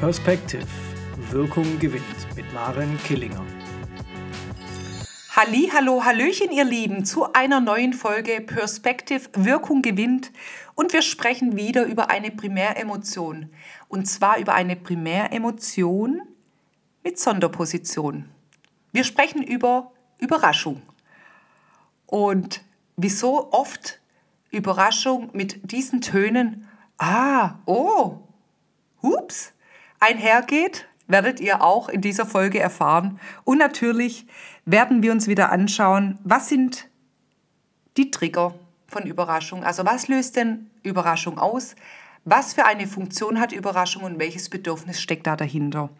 Perspective. Wirkung gewinnt mit Maren Killinger. Halli, hallo, hallöchen, ihr Lieben, zu einer neuen Folge Perspective Wirkung gewinnt und wir sprechen wieder über eine Primäremotion und zwar über eine Primäremotion mit Sonderposition. Wir sprechen über Überraschung. Und wieso oft Überraschung mit diesen Tönen, ah, oh, hups, einhergeht, werdet ihr auch in dieser Folge erfahren. Und natürlich werden wir uns wieder anschauen, was sind die Trigger von Überraschung? Also was löst denn Überraschung aus? Was für eine Funktion hat Überraschung und welches Bedürfnis steckt da dahinter?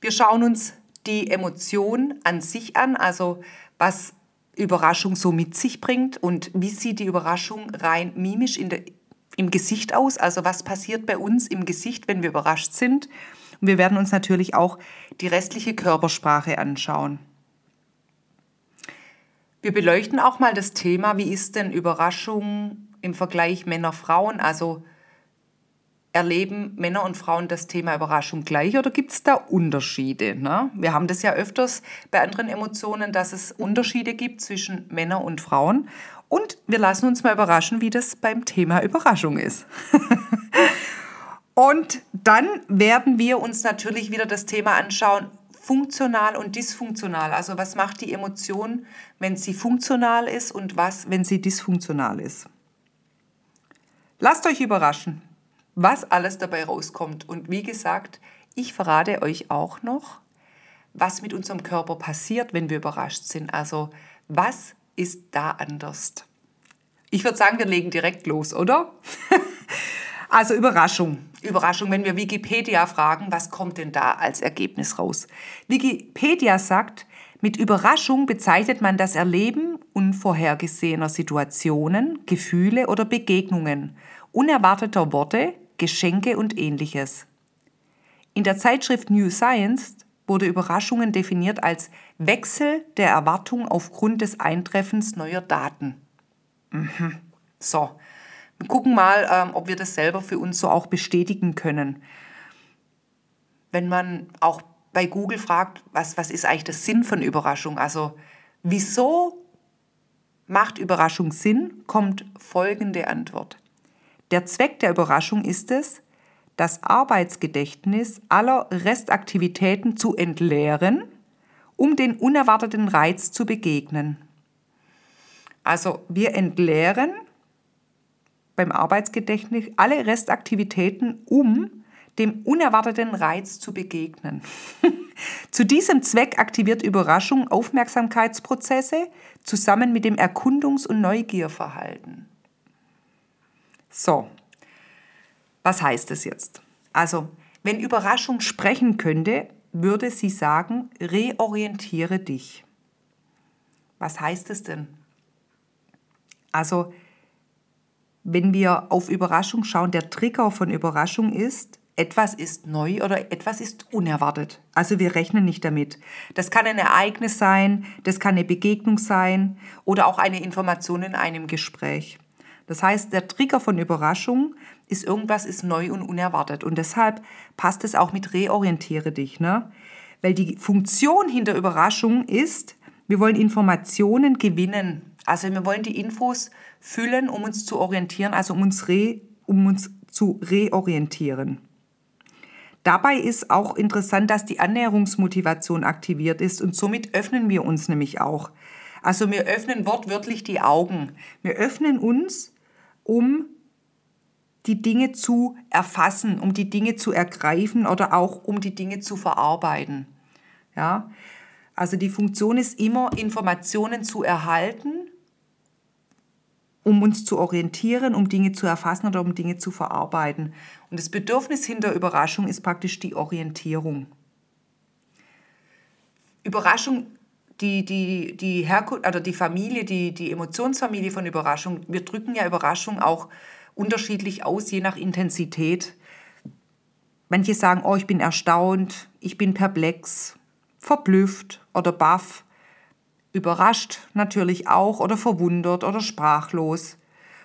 Wir schauen uns die Emotion an sich an, also was Überraschung so mit sich bringt und wie sieht die Überraschung rein mimisch in der, im Gesicht aus, also was passiert bei uns im Gesicht, wenn wir überrascht sind. Und wir werden uns natürlich auch die restliche Körpersprache anschauen. Wir beleuchten auch mal das Thema, wie ist denn Überraschung im Vergleich Männer-Frauen, also Erleben Männer und Frauen das Thema Überraschung gleich oder gibt es da Unterschiede? Ne? Wir haben das ja öfters bei anderen Emotionen, dass es Unterschiede gibt zwischen Männern und Frauen. Und wir lassen uns mal überraschen, wie das beim Thema Überraschung ist. und dann werden wir uns natürlich wieder das Thema anschauen, funktional und dysfunktional. Also was macht die Emotion, wenn sie funktional ist und was, wenn sie dysfunktional ist. Lasst euch überraschen was alles dabei rauskommt. Und wie gesagt, ich verrate euch auch noch, was mit unserem Körper passiert, wenn wir überrascht sind. Also was ist da anders? Ich würde sagen, wir legen direkt los, oder? also Überraschung. Überraschung, wenn wir Wikipedia fragen, was kommt denn da als Ergebnis raus? Wikipedia sagt, mit Überraschung bezeichnet man das Erleben unvorhergesehener Situationen, Gefühle oder Begegnungen, unerwarteter Worte, Geschenke und ähnliches. In der Zeitschrift New Science wurde Überraschungen definiert als Wechsel der Erwartung aufgrund des Eintreffens neuer Daten. Mhm. So, wir gucken mal, ähm, ob wir das selber für uns so auch bestätigen können. Wenn man auch bei Google fragt, was, was ist eigentlich der Sinn von Überraschung? Also, wieso macht Überraschung Sinn, kommt folgende Antwort. Der Zweck der Überraschung ist es, das Arbeitsgedächtnis aller Restaktivitäten zu entleeren, um den unerwarteten Reiz zu begegnen. Also wir entleeren beim Arbeitsgedächtnis alle Restaktivitäten, um dem unerwarteten Reiz zu begegnen. zu diesem Zweck aktiviert Überraschung Aufmerksamkeitsprozesse zusammen mit dem Erkundungs- und Neugierverhalten. So, was heißt das jetzt? Also, wenn Überraschung sprechen könnte, würde sie sagen, reorientiere dich. Was heißt es denn? Also, wenn wir auf Überraschung schauen, der Trigger von Überraschung ist, etwas ist neu oder etwas ist unerwartet. Also wir rechnen nicht damit. Das kann ein Ereignis sein, das kann eine Begegnung sein oder auch eine Information in einem Gespräch. Das heißt, der Trigger von Überraschung ist irgendwas ist neu und unerwartet. Und deshalb passt es auch mit reorientiere dich. Ne? Weil die Funktion hinter Überraschung ist, wir wollen Informationen gewinnen. Also wir wollen die Infos füllen, um uns zu orientieren, also um uns, re, um uns zu reorientieren. Dabei ist auch interessant, dass die Annäherungsmotivation aktiviert ist und somit öffnen wir uns nämlich auch. Also wir öffnen wortwörtlich die Augen. Wir öffnen uns, um die Dinge zu erfassen, um die Dinge zu ergreifen oder auch um die Dinge zu verarbeiten. Ja? Also die Funktion ist immer, Informationen zu erhalten, um uns zu orientieren, um Dinge zu erfassen oder um Dinge zu verarbeiten. Und das Bedürfnis hinter Überraschung ist praktisch die Orientierung. Überraschung die, die, die Herkunft oder die Familie, die, die Emotionsfamilie von Überraschung, wir drücken ja Überraschung auch unterschiedlich aus, je nach Intensität. Manche sagen, oh, ich bin erstaunt, ich bin perplex, verblüfft oder baff, überrascht natürlich auch oder verwundert oder sprachlos.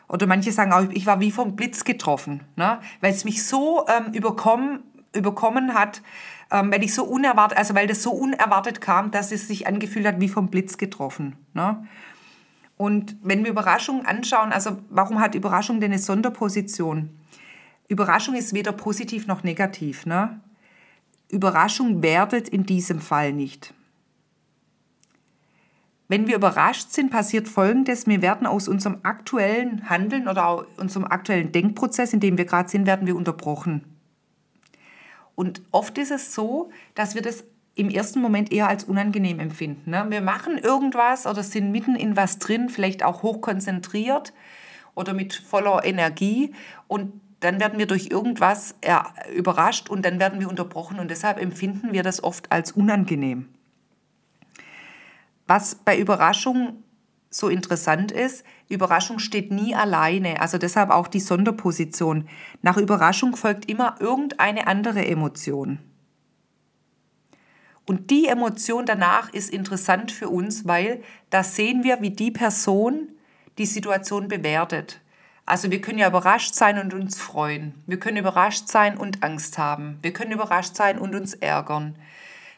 Oder manche sagen auch, ich war wie vom Blitz getroffen, ne? weil es mich so ähm, überkommen überkommen hat, ähm, weil ich so unerwartet, also weil das so unerwartet kam, dass es sich angefühlt hat wie vom Blitz getroffen. Ne? Und wenn wir Überraschung anschauen, also warum hat Überraschung denn eine Sonderposition? Überraschung ist weder positiv noch negativ. Ne? Überraschung wertet in diesem Fall nicht. Wenn wir überrascht sind, passiert Folgendes. Wir werden aus unserem aktuellen Handeln oder unserem aktuellen Denkprozess, in dem wir gerade sind, werden wir unterbrochen. Und oft ist es so, dass wir das im ersten Moment eher als unangenehm empfinden. Ne? Wir machen irgendwas oder sind mitten in was drin, vielleicht auch hochkonzentriert oder mit voller Energie und dann werden wir durch irgendwas überrascht und dann werden wir unterbrochen und deshalb empfinden wir das oft als unangenehm. Was bei Überraschung so interessant ist, Überraschung steht nie alleine, also deshalb auch die Sonderposition. Nach Überraschung folgt immer irgendeine andere Emotion. Und die Emotion danach ist interessant für uns, weil da sehen wir, wie die Person die Situation bewertet. Also wir können ja überrascht sein und uns freuen. Wir können überrascht sein und Angst haben. Wir können überrascht sein und uns ärgern.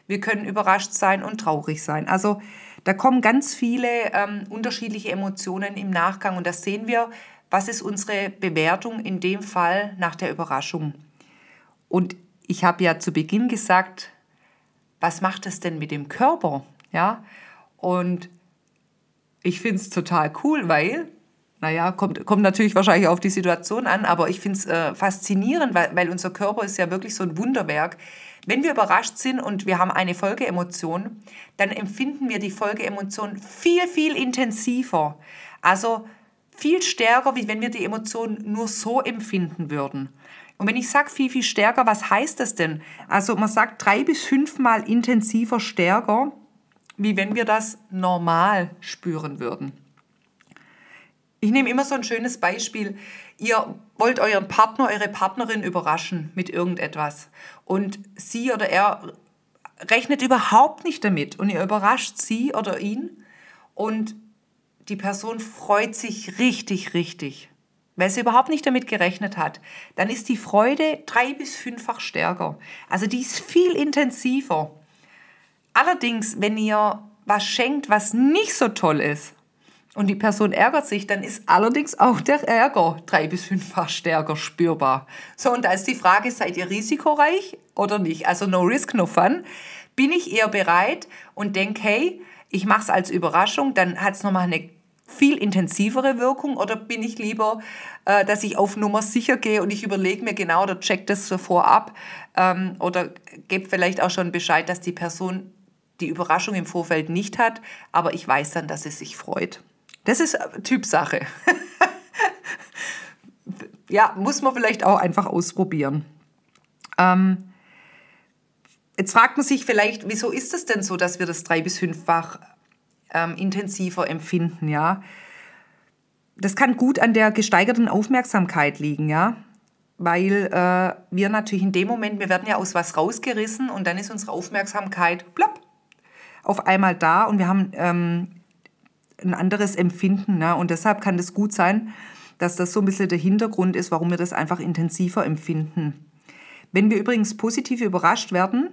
Wir können überrascht sein und traurig sein. Also da kommen ganz viele ähm, unterschiedliche Emotionen im Nachgang und das sehen wir, was ist unsere Bewertung in dem Fall nach der Überraschung. Und ich habe ja zu Beginn gesagt, was macht es denn mit dem Körper? Ja, und ich finde es total cool, weil, naja, kommt, kommt natürlich wahrscheinlich auf die Situation an, aber ich finde es äh, faszinierend, weil, weil unser Körper ist ja wirklich so ein Wunderwerk. Wenn wir überrascht sind und wir haben eine Folgeemotion, dann empfinden wir die Folgeemotion viel, viel intensiver. Also viel stärker, wie wenn wir die Emotion nur so empfinden würden. Und wenn ich sage viel, viel stärker, was heißt das denn? Also man sagt drei bis fünfmal intensiver stärker, wie wenn wir das normal spüren würden. Ich nehme immer so ein schönes Beispiel. Ihr wollt euren Partner, eure Partnerin überraschen mit irgendetwas. Und sie oder er rechnet überhaupt nicht damit. Und ihr überrascht sie oder ihn. Und die Person freut sich richtig, richtig. Weil sie überhaupt nicht damit gerechnet hat. Dann ist die Freude drei- bis fünffach stärker. Also die ist viel intensiver. Allerdings, wenn ihr was schenkt, was nicht so toll ist, und die Person ärgert sich, dann ist allerdings auch der Ärger drei bis fünffach stärker spürbar. So, und da ist die Frage, seid ihr risikoreich oder nicht? Also no risk, no fun. Bin ich eher bereit und denke, hey, ich mache es als Überraschung, dann hat es nochmal eine viel intensivere Wirkung oder bin ich lieber, äh, dass ich auf Nummer sicher gehe und ich überlege mir genau oder check das so vorab ähm, oder gebe vielleicht auch schon Bescheid, dass die Person die Überraschung im Vorfeld nicht hat, aber ich weiß dann, dass sie sich freut. Das ist äh, Typsache. ja, muss man vielleicht auch einfach ausprobieren. Ähm, jetzt fragt man sich vielleicht, wieso ist es denn so, dass wir das drei- bis fünffach ähm, intensiver empfinden, ja? Das kann gut an der gesteigerten Aufmerksamkeit liegen, ja? Weil äh, wir natürlich in dem Moment, wir werden ja aus was rausgerissen und dann ist unsere Aufmerksamkeit plopp, auf einmal da und wir haben ähm, ein anderes Empfinden. Ne? Und deshalb kann es gut sein, dass das so ein bisschen der Hintergrund ist, warum wir das einfach intensiver empfinden. Wenn wir übrigens positiv überrascht werden,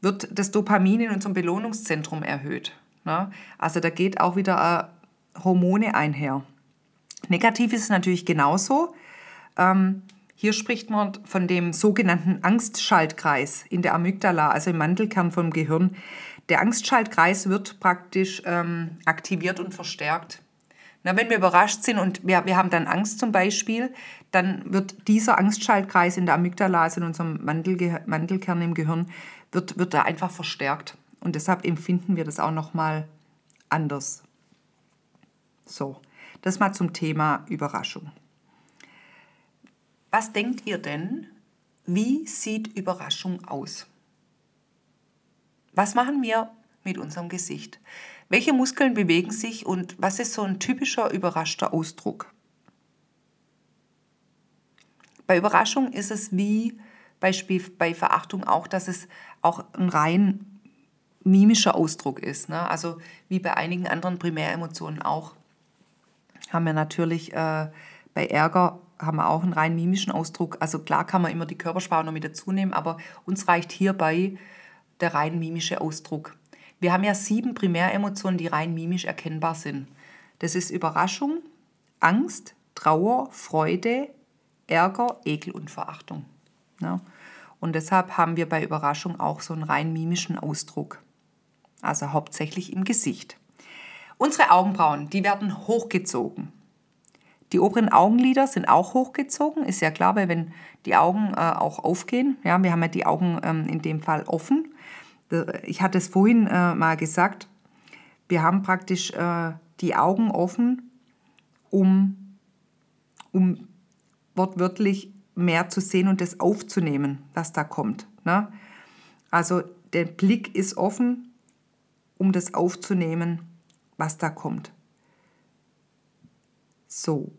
wird das Dopamin in unserem Belohnungszentrum erhöht. Ne? Also da geht auch wieder äh, Hormone einher. Negativ ist es natürlich genauso. Ähm, hier spricht man von dem sogenannten Angstschaltkreis in der Amygdala, also im Mandelkern vom Gehirn. Der Angstschaltkreis wird praktisch ähm, aktiviert und verstärkt. Na, wenn wir überrascht sind und wir, wir haben dann Angst zum Beispiel, dann wird dieser Angstschaltkreis in der Amygdala, also in unserem Mandelge Mandelkern im Gehirn, wird, wird da einfach verstärkt. Und deshalb empfinden wir das auch nochmal anders. So, das mal zum Thema Überraschung. Was denkt ihr denn, wie sieht Überraschung aus? Was machen wir mit unserem Gesicht? Welche Muskeln bewegen sich und was ist so ein typischer überraschter Ausdruck? Bei Überraschung ist es wie Beispiel bei Verachtung auch, dass es auch ein rein mimischer Ausdruck ist. Ne? Also wie bei einigen anderen Primäremotionen auch, haben wir natürlich äh, bei Ärger haben wir auch einen rein mimischen Ausdruck. Also klar kann man immer die Körpersprache noch mit dazu nehmen, aber uns reicht hierbei der rein mimische Ausdruck. Wir haben ja sieben Primäremotionen, die rein mimisch erkennbar sind. Das ist Überraschung, Angst, Trauer, Freude, Ärger, Ekel und Verachtung. Ja. Und deshalb haben wir bei Überraschung auch so einen rein mimischen Ausdruck. Also hauptsächlich im Gesicht. Unsere Augenbrauen, die werden hochgezogen. Die oberen Augenlider sind auch hochgezogen, ist ja klar, weil wenn die Augen äh, auch aufgehen, ja, wir haben ja die Augen ähm, in dem Fall offen. Ich hatte es vorhin äh, mal gesagt, wir haben praktisch äh, die Augen offen, um, um wortwörtlich mehr zu sehen und das aufzunehmen, was da kommt. Ne? Also der Blick ist offen, um das aufzunehmen, was da kommt. So,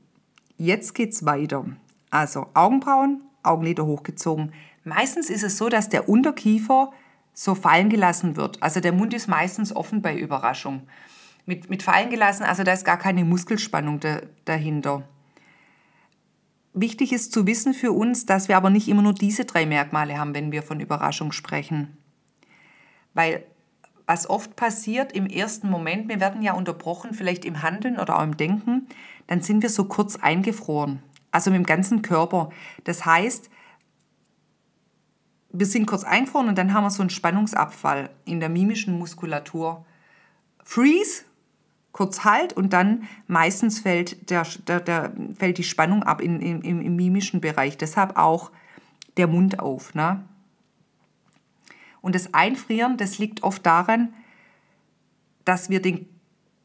jetzt geht's weiter. Also Augenbrauen, Augenlider hochgezogen. Meistens ist es so, dass der Unterkiefer so fallen gelassen wird. Also der Mund ist meistens offen bei Überraschung. Mit, mit fallen gelassen, also da ist gar keine Muskelspannung da, dahinter. Wichtig ist zu wissen für uns, dass wir aber nicht immer nur diese drei Merkmale haben, wenn wir von Überraschung sprechen. Weil was oft passiert im ersten Moment, wir werden ja unterbrochen, vielleicht im Handeln oder auch im Denken, dann sind wir so kurz eingefroren, also mit dem ganzen Körper. Das heißt, wir sind kurz eingefroren und dann haben wir so einen Spannungsabfall in der mimischen Muskulatur. Freeze, kurz Halt und dann meistens fällt, der, der, der fällt die Spannung ab in, in, im, im mimischen Bereich. Deshalb auch der Mund auf. Ne? Und das Einfrieren, das liegt oft daran, dass wir, den,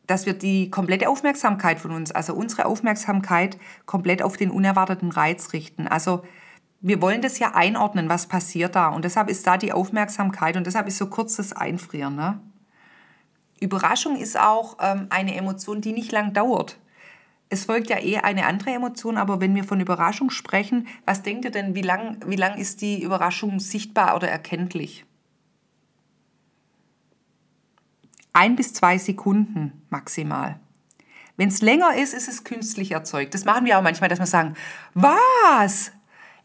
dass wir die komplette Aufmerksamkeit von uns, also unsere Aufmerksamkeit, komplett auf den unerwarteten Reiz richten. Also wir wollen das ja einordnen, was passiert da. Und deshalb ist da die Aufmerksamkeit und deshalb ist so kurz das Einfrieren. Ne? Überraschung ist auch ähm, eine Emotion, die nicht lang dauert. Es folgt ja eher eine andere Emotion, aber wenn wir von Überraschung sprechen, was denkt ihr denn, wie lang, wie lang ist die Überraschung sichtbar oder erkenntlich? Ein bis zwei Sekunden maximal. Wenn es länger ist, ist es künstlich erzeugt. Das machen wir auch manchmal, dass wir sagen, was?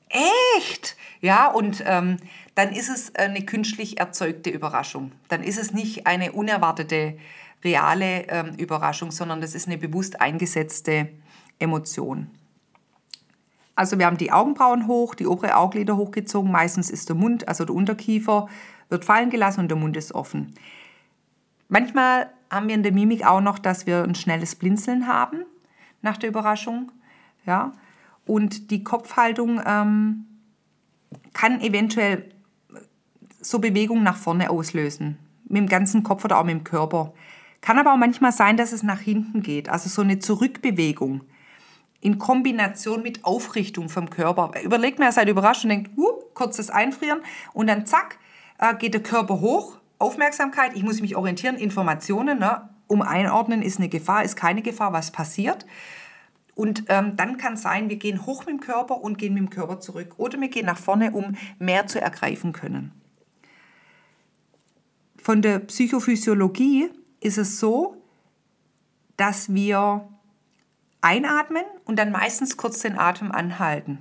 Echt? Ja, und ähm, dann ist es eine künstlich erzeugte Überraschung. Dann ist es nicht eine unerwartete, reale ähm, Überraschung, sondern das ist eine bewusst eingesetzte Emotion. Also wir haben die Augenbrauen hoch, die obere Augenlider hochgezogen, meistens ist der Mund, also der Unterkiefer, wird fallen gelassen und der Mund ist offen. Manchmal haben wir in der Mimik auch noch, dass wir ein schnelles Blinzeln haben nach der Überraschung. Ja? Und die Kopfhaltung ähm, kann eventuell so Bewegungen nach vorne auslösen. Mit dem ganzen Kopf oder auch mit dem Körper. Kann aber auch manchmal sein, dass es nach hinten geht. Also so eine Zurückbewegung in Kombination mit Aufrichtung vom Körper. Überlegt man, ihr seid überrascht und denkt, uh, kurzes Einfrieren und dann zack, äh, geht der Körper hoch. Aufmerksamkeit, ich muss mich orientieren, Informationen, ne? um einordnen, ist eine Gefahr, ist keine Gefahr, was passiert. Und ähm, dann kann es sein, wir gehen hoch mit dem Körper und gehen mit dem Körper zurück. Oder wir gehen nach vorne, um mehr zu ergreifen können. Von der Psychophysiologie ist es so, dass wir einatmen und dann meistens kurz den Atem anhalten.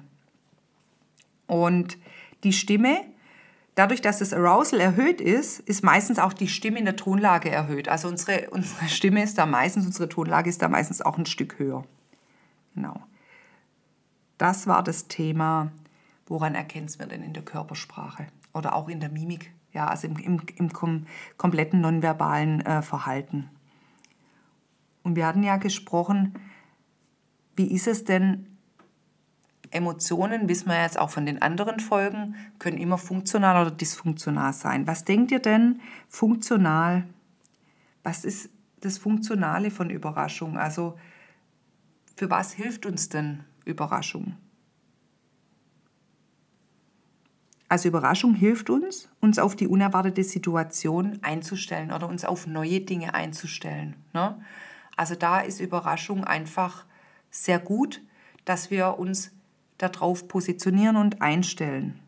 Und die Stimme, dadurch, dass das Arousal erhöht ist, ist meistens auch die Stimme in der Tonlage erhöht. Also unsere, unsere Stimme ist da meistens, unsere Tonlage ist da meistens auch ein Stück höher. Genau. Das war das Thema, woran erkennt man denn in der Körpersprache oder auch in der Mimik, ja, also im, im, im kom kompletten nonverbalen äh, Verhalten. Und wir hatten ja gesprochen, wie ist es denn, Emotionen, wissen wir jetzt auch von den anderen Folgen, können immer funktional oder dysfunktional sein. Was denkt ihr denn funktional? Was ist das Funktionale von Überraschung? Also für was hilft uns denn Überraschung? Also Überraschung hilft uns, uns auf die unerwartete Situation einzustellen oder uns auf neue Dinge einzustellen. Ne? Also da ist Überraschung einfach sehr gut, dass wir uns darauf positionieren und einstellen.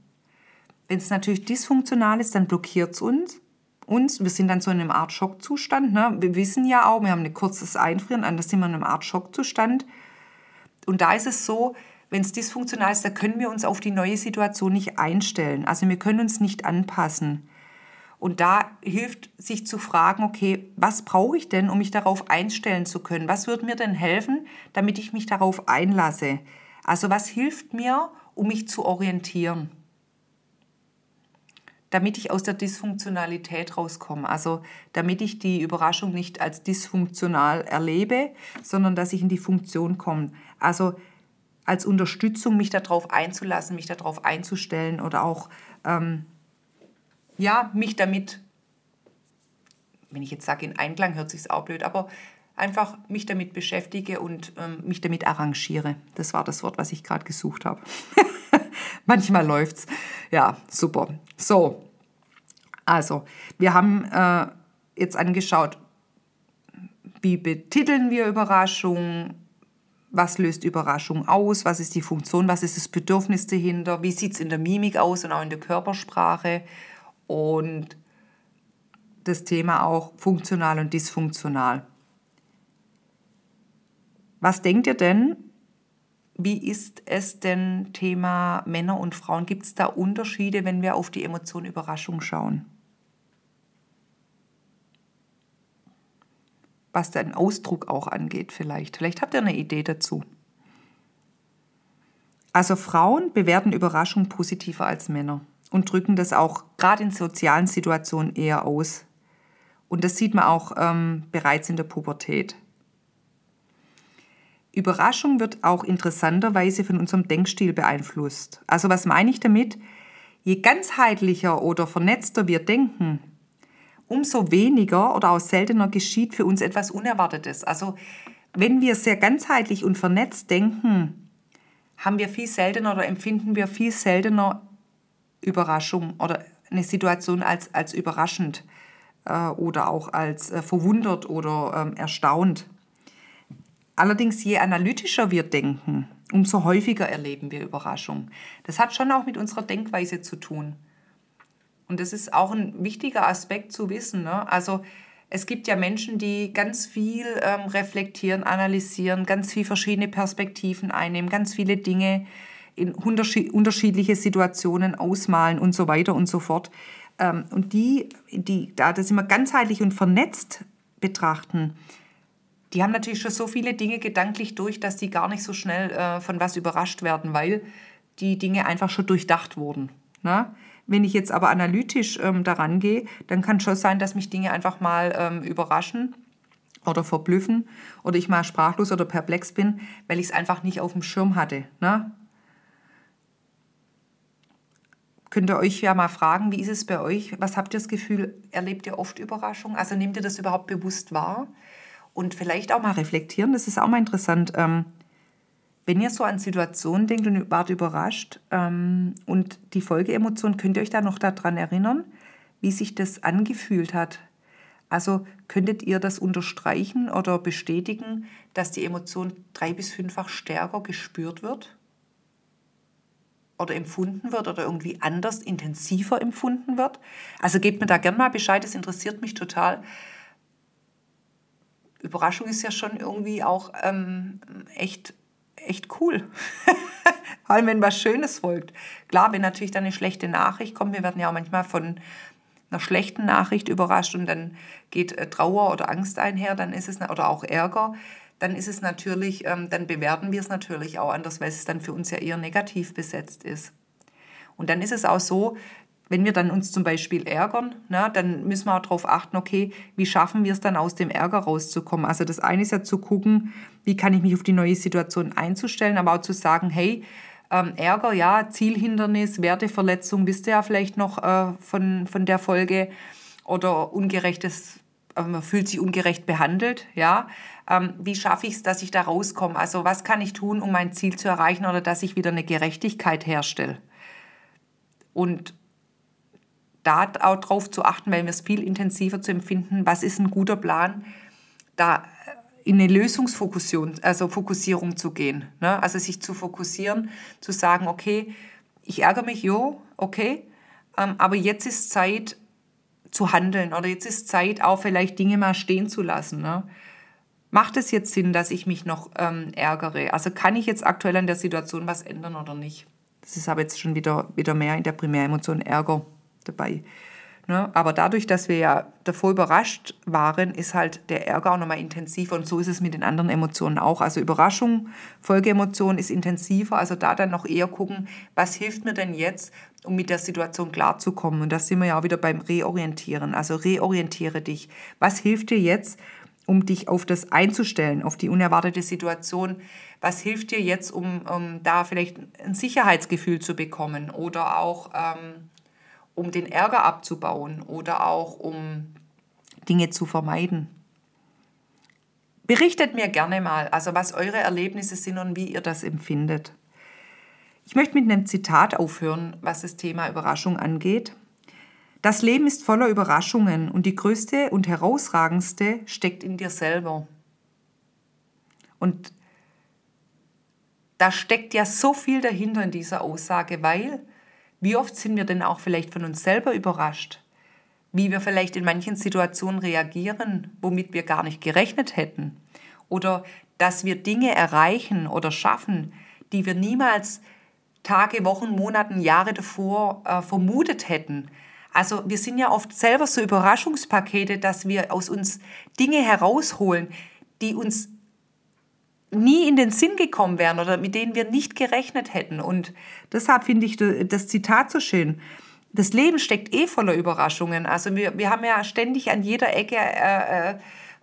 Wenn es natürlich dysfunktional ist, dann blockiert es uns. uns. Wir sind dann so in einem Art Schockzustand. Ne? Wir wissen ja auch, wir haben ein kurzes Einfrieren, dann sind wir in einem Art Schockzustand. Und da ist es so, wenn es dysfunktional ist, da können wir uns auf die neue Situation nicht einstellen. Also wir können uns nicht anpassen. Und da hilft sich zu fragen, okay, was brauche ich denn, um mich darauf einstellen zu können? Was würde mir denn helfen, damit ich mich darauf einlasse? Also was hilft mir, um mich zu orientieren? Damit ich aus der Dysfunktionalität rauskomme. Also damit ich die Überraschung nicht als dysfunktional erlebe, sondern dass ich in die Funktion komme. Also als Unterstützung, mich darauf einzulassen, mich darauf einzustellen oder auch ähm, ja, mich damit, wenn ich jetzt sage in Einklang, hört sich auch blöd, aber einfach mich damit beschäftige und ähm, mich damit arrangiere. Das war das Wort, was ich gerade gesucht habe. Manchmal läuft's. Ja, super. So, also, wir haben äh, jetzt angeschaut, wie betiteln wir Überraschung, was löst Überraschung aus, was ist die Funktion, was ist das Bedürfnis dahinter, wie sieht es in der Mimik aus und auch in der Körpersprache und das Thema auch funktional und dysfunktional. Was denkt ihr denn? Wie ist es denn Thema Männer und Frauen? Gibt es da Unterschiede, wenn wir auf die Emotion Überraschung schauen? Was den Ausdruck auch angeht vielleicht. Vielleicht habt ihr eine Idee dazu. Also Frauen bewerten Überraschung positiver als Männer und drücken das auch gerade in sozialen Situationen eher aus. Und das sieht man auch ähm, bereits in der Pubertät. Überraschung wird auch interessanterweise von unserem Denkstil beeinflusst. Also was meine ich damit? Je ganzheitlicher oder vernetzter wir denken, umso weniger oder auch seltener geschieht für uns etwas Unerwartetes. Also wenn wir sehr ganzheitlich und vernetzt denken, haben wir viel seltener oder empfinden wir viel seltener Überraschung oder eine Situation als, als überraschend äh, oder auch als äh, verwundert oder ähm, erstaunt. Allerdings, je analytischer wir denken, umso häufiger erleben wir Überraschung. Das hat schon auch mit unserer Denkweise zu tun. Und das ist auch ein wichtiger Aspekt zu wissen. Ne? Also es gibt ja Menschen, die ganz viel ähm, reflektieren, analysieren, ganz viele verschiedene Perspektiven einnehmen, ganz viele Dinge in unterschiedliche Situationen ausmalen und so weiter und so fort. Ähm, und die, die da das immer ganzheitlich und vernetzt betrachten, die haben natürlich schon so viele Dinge gedanklich durch, dass die gar nicht so schnell äh, von was überrascht werden, weil die Dinge einfach schon durchdacht wurden. Ne? Wenn ich jetzt aber analytisch ähm, daran gehe, dann kann schon sein, dass mich Dinge einfach mal ähm, überraschen oder verblüffen oder ich mal sprachlos oder perplex bin, weil ich es einfach nicht auf dem Schirm hatte. Ne? könnt ihr euch ja mal fragen, wie ist es bei euch? Was habt ihr das Gefühl, erlebt ihr oft Überraschungen? Also nehmt ihr das überhaupt bewusst wahr? Und vielleicht auch mal reflektieren, das ist auch mal interessant. Ähm, wenn ihr so an Situationen denkt und wart überrascht ähm, und die Folgeemotion, könnt ihr euch da noch daran erinnern, wie sich das angefühlt hat? Also könntet ihr das unterstreichen oder bestätigen, dass die Emotion drei bis fünffach stärker gespürt wird? oder empfunden wird oder irgendwie anders, intensiver empfunden wird. Also gebt mir da gerne mal Bescheid, das interessiert mich total. Überraschung ist ja schon irgendwie auch ähm, echt, echt cool. Vor allem, wenn was Schönes folgt. Klar, wenn natürlich dann eine schlechte Nachricht kommt, wir werden ja auch manchmal von einer schlechten Nachricht überrascht und dann geht äh, Trauer oder Angst einher, dann ist es, oder auch Ärger, dann ist es natürlich, ähm, dann bewerten wir es natürlich auch anders, weil es dann für uns ja eher negativ besetzt ist. Und dann ist es auch so, wenn wir dann uns zum Beispiel ärgern, na, dann müssen wir auch darauf achten, okay, wie schaffen wir es dann aus dem Ärger rauszukommen? Also das eine ist ja zu gucken, wie kann ich mich auf die neue Situation einzustellen, aber auch zu sagen, hey, ähm, Ärger, ja, Zielhindernis, Werteverletzung, wisst ihr ja vielleicht noch äh, von, von der Folge oder ungerechtes, äh, man fühlt sich ungerecht behandelt, ja ähm, wie schaffe ich es, dass ich da rauskomme? Also was kann ich tun, um mein Ziel zu erreichen oder dass ich wieder eine Gerechtigkeit herstelle? Und da auch drauf zu achten, weil wir es viel intensiver zu empfinden, was ist ein guter Plan, da in eine Lösungsfokussierung also Fokussierung zu gehen. Ne? Also sich zu fokussieren, zu sagen, okay, ich ärgere mich, jo, okay, ähm, aber jetzt ist Zeit zu handeln oder jetzt ist Zeit auch vielleicht Dinge mal stehen zu lassen. Ne? macht es jetzt Sinn, dass ich mich noch ähm, ärgere? Also kann ich jetzt aktuell an der Situation was ändern oder nicht? Das ist aber jetzt schon wieder, wieder mehr in der Primäremotion Ärger dabei. Ne? Aber dadurch, dass wir ja davor überrascht waren, ist halt der Ärger auch nochmal intensiver. Und so ist es mit den anderen Emotionen auch. Also Überraschung, Folgeemotion ist intensiver. Also da dann noch eher gucken, was hilft mir denn jetzt, um mit der Situation klarzukommen. Und da sind wir ja auch wieder beim Reorientieren. Also reorientiere dich. Was hilft dir jetzt, um dich auf das einzustellen, auf die unerwartete Situation? Was hilft dir jetzt, um, um da vielleicht ein Sicherheitsgefühl zu bekommen oder auch... Ähm, um den Ärger abzubauen oder auch um Dinge zu vermeiden. Berichtet mir gerne mal, also was eure Erlebnisse sind und wie ihr das empfindet. Ich möchte mit einem Zitat aufhören, was das Thema Überraschung angeht. Das Leben ist voller Überraschungen und die größte und herausragendste steckt in dir selber. Und da steckt ja so viel dahinter in dieser Aussage, weil wie oft sind wir denn auch vielleicht von uns selber überrascht? Wie wir vielleicht in manchen Situationen reagieren, womit wir gar nicht gerechnet hätten? Oder dass wir Dinge erreichen oder schaffen, die wir niemals Tage, Wochen, Monaten, Jahre davor äh, vermutet hätten. Also wir sind ja oft selber so Überraschungspakete, dass wir aus uns Dinge herausholen, die uns nie in den Sinn gekommen wären oder mit denen wir nicht gerechnet hätten. Und deshalb finde ich das Zitat so schön. Das Leben steckt eh voller Überraschungen. Also wir, wir haben ja ständig an jeder Ecke äh, äh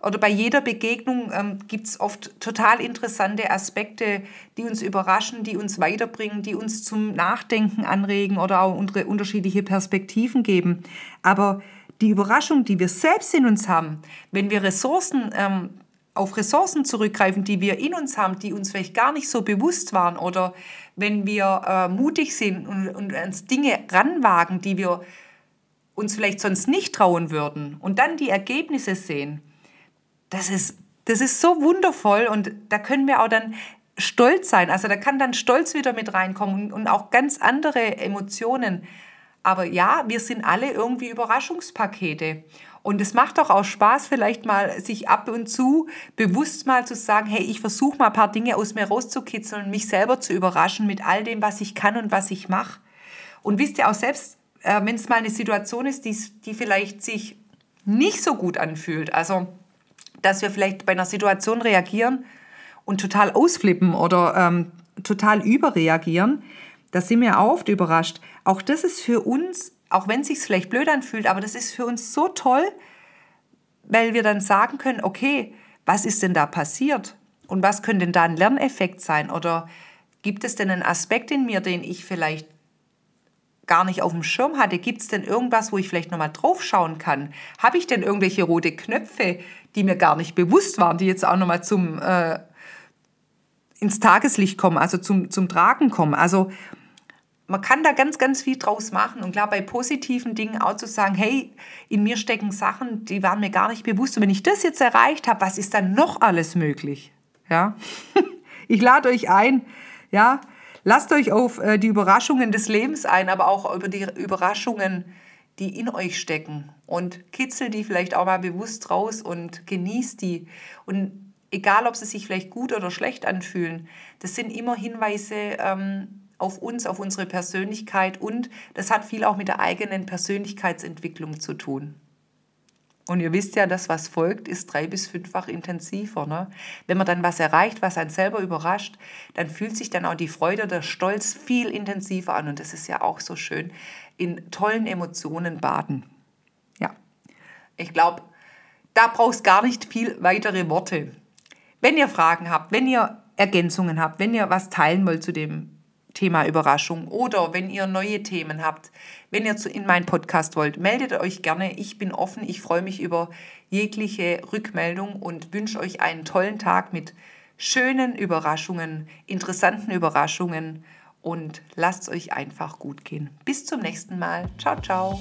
oder bei jeder Begegnung ähm, gibt es oft total interessante Aspekte, die uns überraschen, die uns weiterbringen, die uns zum Nachdenken anregen oder auch unsere unterschiedliche Perspektiven geben. Aber die Überraschung, die wir selbst in uns haben, wenn wir Ressourcen ähm, auf Ressourcen zurückgreifen, die wir in uns haben, die uns vielleicht gar nicht so bewusst waren oder wenn wir äh, mutig sind und, und uns Dinge ranwagen, die wir uns vielleicht sonst nicht trauen würden und dann die Ergebnisse sehen, das ist, das ist so wundervoll und da können wir auch dann stolz sein. Also da kann dann Stolz wieder mit reinkommen und auch ganz andere Emotionen. Aber ja, wir sind alle irgendwie Überraschungspakete. Und es macht doch auch Spaß, vielleicht mal sich ab und zu bewusst mal zu sagen, hey, ich versuche mal ein paar Dinge aus mir rauszukitzeln mich selber zu überraschen mit all dem, was ich kann und was ich mache. Und wisst ihr auch selbst, äh, wenn es mal eine Situation ist, die, die vielleicht sich nicht so gut anfühlt, also dass wir vielleicht bei einer Situation reagieren und total ausflippen oder ähm, total überreagieren, da sind wir oft überrascht. Auch das ist für uns auch wenn es sich vielleicht blöd anfühlt, aber das ist für uns so toll, weil wir dann sagen können, okay, was ist denn da passiert? Und was könnte denn da ein Lerneffekt sein? Oder gibt es denn einen Aspekt in mir, den ich vielleicht gar nicht auf dem Schirm hatte? Gibt es denn irgendwas, wo ich vielleicht nochmal drauf schauen kann? Habe ich denn irgendwelche rote Knöpfe, die mir gar nicht bewusst waren, die jetzt auch nochmal zum, äh, ins Tageslicht kommen, also zum, zum Tragen kommen? Also man kann da ganz, ganz viel draus machen. Und klar, bei positiven Dingen auch zu sagen, hey, in mir stecken Sachen, die waren mir gar nicht bewusst. Und wenn ich das jetzt erreicht habe, was ist dann noch alles möglich? Ja, ich lade euch ein, ja, lasst euch auf äh, die Überraschungen des Lebens ein, aber auch über die Überraschungen, die in euch stecken. Und kitzel die vielleicht auch mal bewusst raus und genießt die. Und egal, ob sie sich vielleicht gut oder schlecht anfühlen, das sind immer Hinweise, ähm, auf uns, auf unsere Persönlichkeit und das hat viel auch mit der eigenen Persönlichkeitsentwicklung zu tun. Und ihr wisst ja, das, was folgt, ist drei- bis fünffach intensiver. Ne? Wenn man dann was erreicht, was einen selber überrascht, dann fühlt sich dann auch die Freude, der Stolz viel intensiver an. Und das ist ja auch so schön, in tollen Emotionen baden. Ja, ich glaube, da brauchst gar nicht viel weitere Worte. Wenn ihr Fragen habt, wenn ihr Ergänzungen habt, wenn ihr was teilen wollt zu dem Thema Überraschung oder wenn ihr neue Themen habt, wenn ihr in meinen Podcast wollt, meldet euch gerne. Ich bin offen. Ich freue mich über jegliche Rückmeldung und wünsche euch einen tollen Tag mit schönen Überraschungen, interessanten Überraschungen und lasst es euch einfach gut gehen. Bis zum nächsten Mal. Ciao, ciao.